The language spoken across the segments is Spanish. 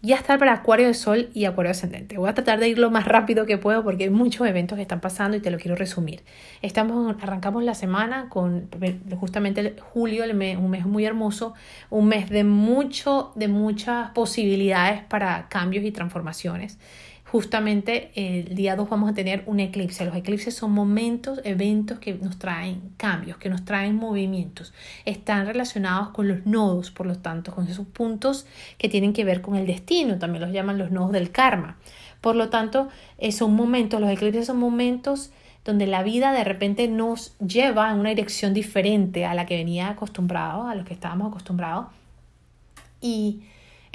ya está para Acuario de Sol y Acuario Ascendente. Voy a tratar de ir lo más rápido que puedo porque hay muchos eventos que están pasando y te lo quiero resumir. Estamos, arrancamos la semana con justamente julio, un mes muy hermoso, un mes de, mucho, de muchas posibilidades para cambios y transformaciones justamente el día 2 vamos a tener un eclipse. Los eclipses son momentos, eventos que nos traen cambios, que nos traen movimientos. Están relacionados con los nodos, por lo tanto, con esos puntos que tienen que ver con el destino. También los llaman los nodos del karma. Por lo tanto, eh, son momentos, los eclipses son momentos donde la vida de repente nos lleva en una dirección diferente a la que venía acostumbrado, a lo que estábamos acostumbrados. Y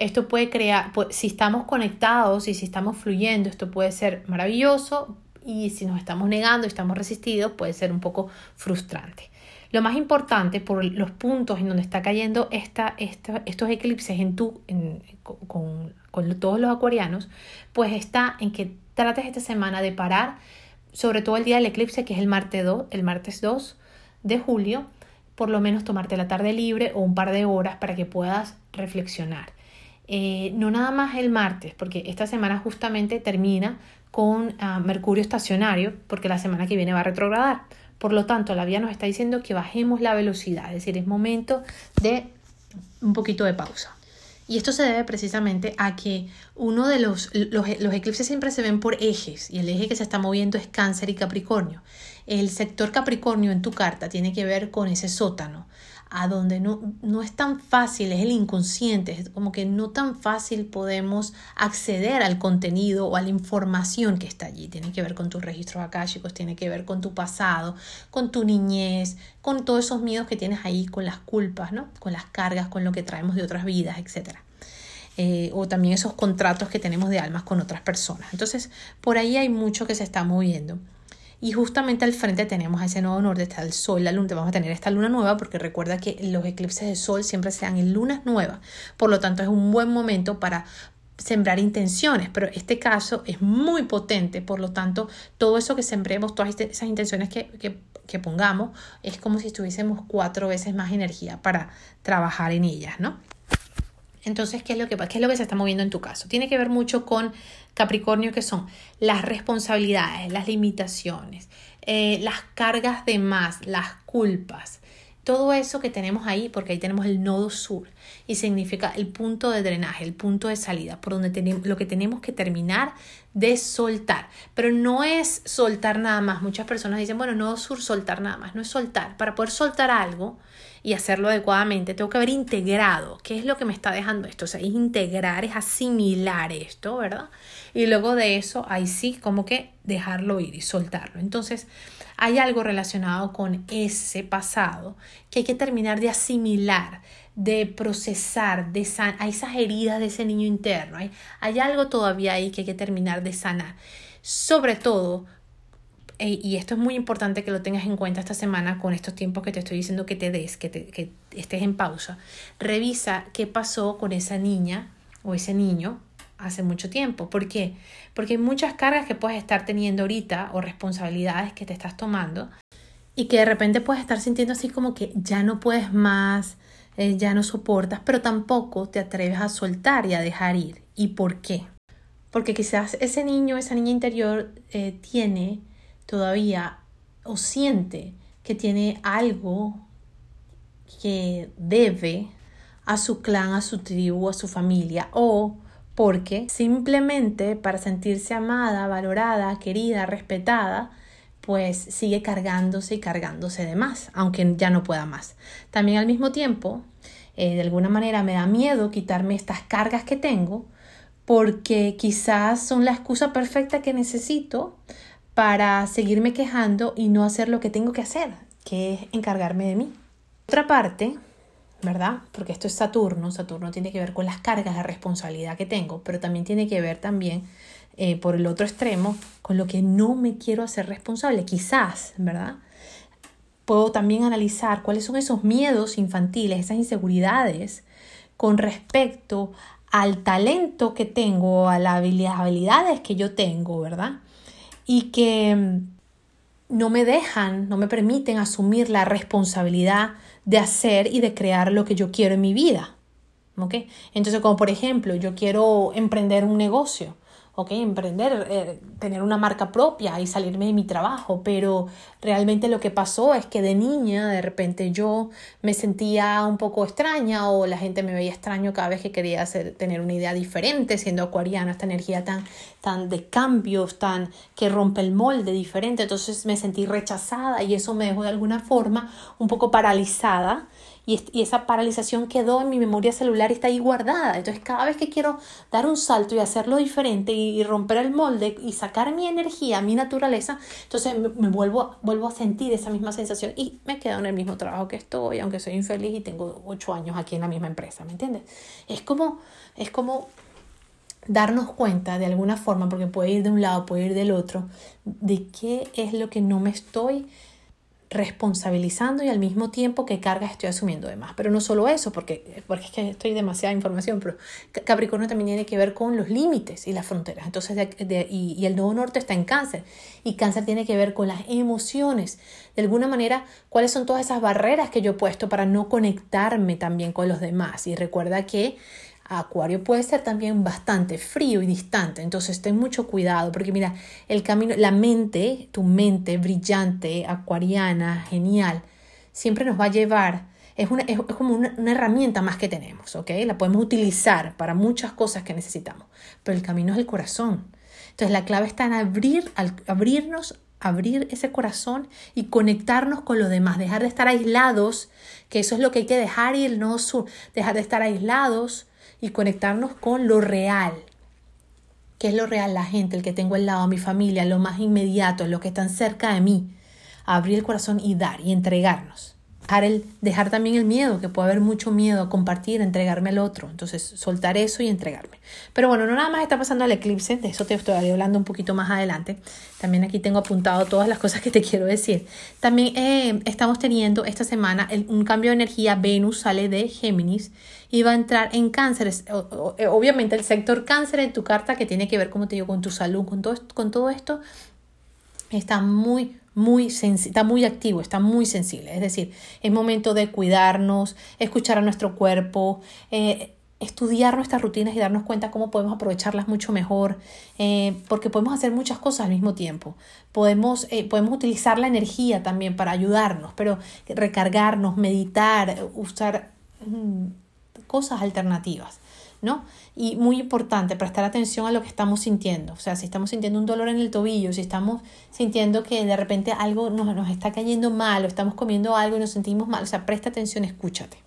esto puede crear, si estamos conectados y si estamos fluyendo, esto puede ser maravilloso y si nos estamos negando y estamos resistidos, puede ser un poco frustrante. Lo más importante por los puntos en donde está cayendo esta, estos eclipses en tu, con, con todos los acuarianos, pues está en que trates esta semana de parar, sobre todo el día del eclipse, que es el martes 2, el martes 2 de julio, por lo menos tomarte la tarde libre o un par de horas para que puedas reflexionar. Eh, no nada más el martes, porque esta semana justamente termina con ah, Mercurio estacionario, porque la semana que viene va a retrogradar. Por lo tanto, la vía nos está diciendo que bajemos la velocidad, es decir, es momento de un poquito de pausa. Y esto se debe precisamente a que uno de los, los, los, eclipses siempre se ven por ejes y el eje que se está moviendo es cáncer y capricornio. El sector capricornio en tu carta tiene que ver con ese sótano, a donde no, no es tan fácil, es el inconsciente, es como que no tan fácil podemos acceder al contenido o a la información que está allí. Tiene que ver con tus registros akáshicos, tiene que ver con tu pasado, con tu niñez, con todos esos miedos que tienes ahí, con las culpas, ¿no? con las cargas, con lo que traemos de otras vidas, etc. Eh, o también esos contratos que tenemos de almas con otras personas. Entonces, por ahí hay mucho que se está moviendo. Y justamente al frente tenemos a ese nuevo norte, está el sol, la luna, vamos a tener esta luna nueva porque recuerda que los eclipses de sol siempre se dan en lunas nuevas, por lo tanto es un buen momento para sembrar intenciones, pero este caso es muy potente, por lo tanto todo eso que sembremos, todas este, esas intenciones que, que, que pongamos, es como si tuviésemos cuatro veces más energía para trabajar en ellas, ¿no? Entonces, ¿qué es, lo que, ¿qué es lo que se está moviendo en tu caso? Tiene que ver mucho con Capricornio, que son las responsabilidades, las limitaciones, eh, las cargas de más, las culpas. Todo eso que tenemos ahí, porque ahí tenemos el nodo sur y significa el punto de drenaje, el punto de salida, por donde tenemos, lo que tenemos que terminar de soltar. Pero no es soltar nada más. Muchas personas dicen, bueno, nodo sur, soltar nada más. No es soltar. Para poder soltar algo, y hacerlo adecuadamente, tengo que haber integrado qué es lo que me está dejando esto. O sea, es integrar, es asimilar esto, ¿verdad? Y luego de eso, ahí sí, como que dejarlo ir y soltarlo. Entonces, hay algo relacionado con ese pasado que hay que terminar de asimilar, de procesar, de san a esas heridas de ese niño interno. Hay, hay algo todavía ahí que hay que terminar de sanar. Sobre todo y esto es muy importante que lo tengas en cuenta esta semana con estos tiempos que te estoy diciendo que te des, que, te, que estés en pausa, revisa qué pasó con esa niña o ese niño hace mucho tiempo. ¿Por qué? Porque hay muchas cargas que puedes estar teniendo ahorita o responsabilidades que te estás tomando y que de repente puedes estar sintiendo así como que ya no puedes más, eh, ya no soportas, pero tampoco te atreves a soltar y a dejar ir. ¿Y por qué? Porque quizás ese niño, esa niña interior eh, tiene todavía o siente que tiene algo que debe a su clan, a su tribu, a su familia o porque simplemente para sentirse amada, valorada, querida, respetada, pues sigue cargándose y cargándose de más, aunque ya no pueda más. También al mismo tiempo, eh, de alguna manera me da miedo quitarme estas cargas que tengo porque quizás son la excusa perfecta que necesito para seguirme quejando y no hacer lo que tengo que hacer, que es encargarme de mí. Otra parte, ¿verdad? Porque esto es Saturno, Saturno tiene que ver con las cargas de responsabilidad que tengo, pero también tiene que ver también eh, por el otro extremo con lo que no me quiero hacer responsable, quizás, ¿verdad? Puedo también analizar cuáles son esos miedos infantiles, esas inseguridades con respecto al talento que tengo, a las habilidades que yo tengo, ¿verdad? y que mm, no me dejan, no me permiten asumir la responsabilidad de hacer y de crear lo que yo quiero en mi vida. ¿ok? Entonces, como por ejemplo, yo quiero emprender un negocio, ¿ok? Emprender, eh, tener una marca propia y salirme de mi trabajo, pero realmente lo que pasó es que de niña de repente yo me sentía un poco extraña o la gente me veía extraño cada vez que quería hacer, tener una idea diferente, siendo acuariana, esta energía tan, tan de cambios, tan que rompe el molde diferente, entonces me sentí rechazada y eso me dejó de alguna forma un poco paralizada y, esa paralización quedó en mi memoria celular y está ahí guardada. Entonces cada vez que quiero dar un salto y hacerlo diferente y, romper el molde y sacar mi energía, mi naturaleza, entonces me, vuelvo, vuelvo a sentir esa misma sensación y me quedo en el mismo trabajo que estoy, aunque soy infeliz y tengo ocho años aquí en la misma empresa, ¿me entiendes? Es como, es como darnos cuenta de alguna forma, porque puede ir de un lado, puede ir del otro, de qué es lo que no me estoy responsabilizando y al mismo tiempo qué carga estoy asumiendo de más. Pero no solo eso, porque, porque es que estoy demasiada información, pero Capricornio también tiene que ver con los límites y las fronteras. Entonces, y, y, el nuevo norte está en cáncer. Y cáncer tiene que ver con las emociones. De alguna manera, cuáles son todas esas barreras que yo he puesto para no conectarme también con los demás. Y recuerda que Acuario puede ser también bastante frío y distante, entonces ten mucho cuidado porque mira, el camino, la mente, tu mente brillante, acuariana, genial, siempre nos va a llevar, es, una, es, como una, herramienta más que tenemos, ¿ok? La podemos utilizar para muchas cosas que necesitamos, pero el camino es el corazón. Entonces la clave está en abrir, al, abrirnos, abrir ese corazón y conectarnos con los demás, dejar de estar aislados, que eso es lo que hay que dejar ir, no dejar de estar aislados y conectarnos con lo real. ¿Qué es lo real? La gente, el que tengo al lado, mi familia, lo más inmediato, los que están cerca de mí. Abrir el corazón y dar y entregarnos dejar, el, dejar también el miedo, que puede haber mucho miedo a compartir, a entregarme al otro. Entonces, soltar eso y entregarme. Pero bueno, no nada más está pasando el eclipse, de eso te estoy hablando un poquito más adelante. También aquí tengo apuntado todas las cosas que te quiero decir. También eh, estamos teniendo esta semana un cambio de energía. Venus sale de Géminis y va a entrar en cáncer. Eh, obviamente el sector cáncer en tu carta que tiene que ver, como te digo, con tu salud, con todo, con todo esto, está muy, muy está muy activo, está muy sensible. Es decir, es momento de cuidarnos, escuchar a nuestro cuerpo, eh, estudiar nuestras rutinas y darnos cuenta cómo podemos aprovecharlas mucho mejor, eh, porque podemos hacer muchas cosas al mismo tiempo. Podemos, eh, podemos utilizar la energía también para ayudarnos, pero recargarnos, meditar, usar mm, cosas alternativas. ¿No? Y muy importante, prestar atención a lo que estamos sintiendo. O sea, si estamos sintiendo un dolor en el tobillo, si estamos sintiendo que de repente algo nos, nos está cayendo mal o estamos comiendo algo y nos sentimos mal, o sea, presta atención, escúchate.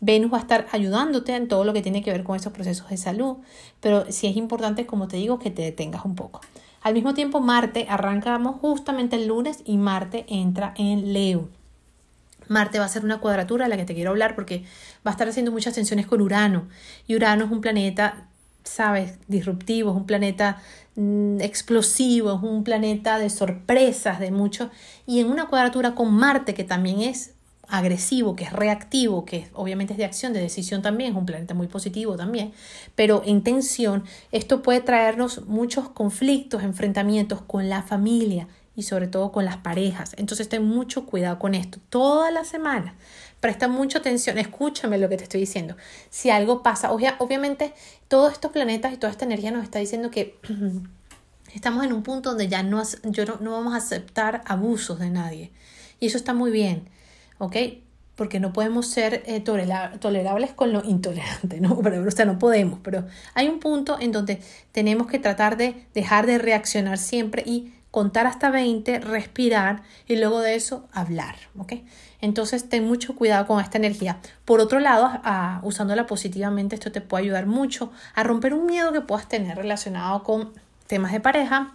Venus va a estar ayudándote en todo lo que tiene que ver con esos procesos de salud, pero sí es importante, como te digo, que te detengas un poco. Al mismo tiempo, Marte, arrancamos justamente el lunes y Marte entra en Leo. Marte va a ser una cuadratura de la que te quiero hablar porque va a estar haciendo muchas tensiones con Urano. Y Urano es un planeta, sabes, disruptivo, es un planeta mm, explosivo, es un planeta de sorpresas, de mucho. Y en una cuadratura con Marte, que también es agresivo, que es reactivo, que obviamente es de acción, de decisión también, es un planeta muy positivo también, pero en tensión, esto puede traernos muchos conflictos, enfrentamientos con la familia, y sobre todo con las parejas. Entonces ten mucho cuidado con esto. Toda la semana presta mucha atención, escúchame lo que te estoy diciendo. Si algo pasa, obviamente todos estos planetas y toda esta energía nos está diciendo que estamos en un punto donde ya no, yo no, vamos a aceptar abusos de nadie. Y eso está muy bien, ¿ok? Porque no podemos ser eh, tolerables con lo intolerante, ¿no? Pero, o no podemos, pero hay un punto en donde tenemos que tratar de dejar de reaccionar siempre y contar hasta 20, respirar y luego de eso hablar, ¿ok? Entonces ten mucho cuidado con esta energía. Por otro lado, usándola positivamente, esto te puede ayudar mucho a romper un miedo que puedas tener relacionado con temas de pareja,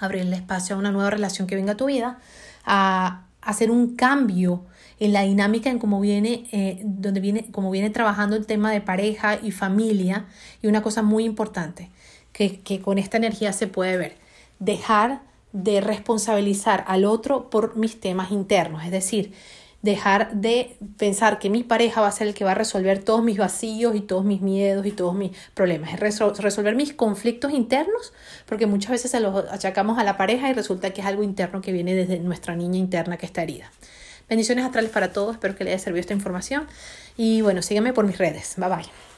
abrirle espacio a una nueva relación que venga a tu vida, a hacer un cambio en la dinámica en cómo viene, eh, donde viene, cómo viene trabajando el tema de pareja y familia. Y una cosa muy importante que, que con esta energía se puede ver, dejar de responsabilizar al otro por mis temas internos, es decir, dejar de pensar que mi pareja va a ser el que va a resolver todos mis vacíos y todos mis miedos y todos mis problemas, es resolver mis conflictos internos, porque muchas veces se los achacamos a la pareja y resulta que es algo interno que viene desde nuestra niña interna que está herida. Bendiciones astrales para todos, espero que les haya servido esta información y bueno, sígueme por mis redes. Bye bye.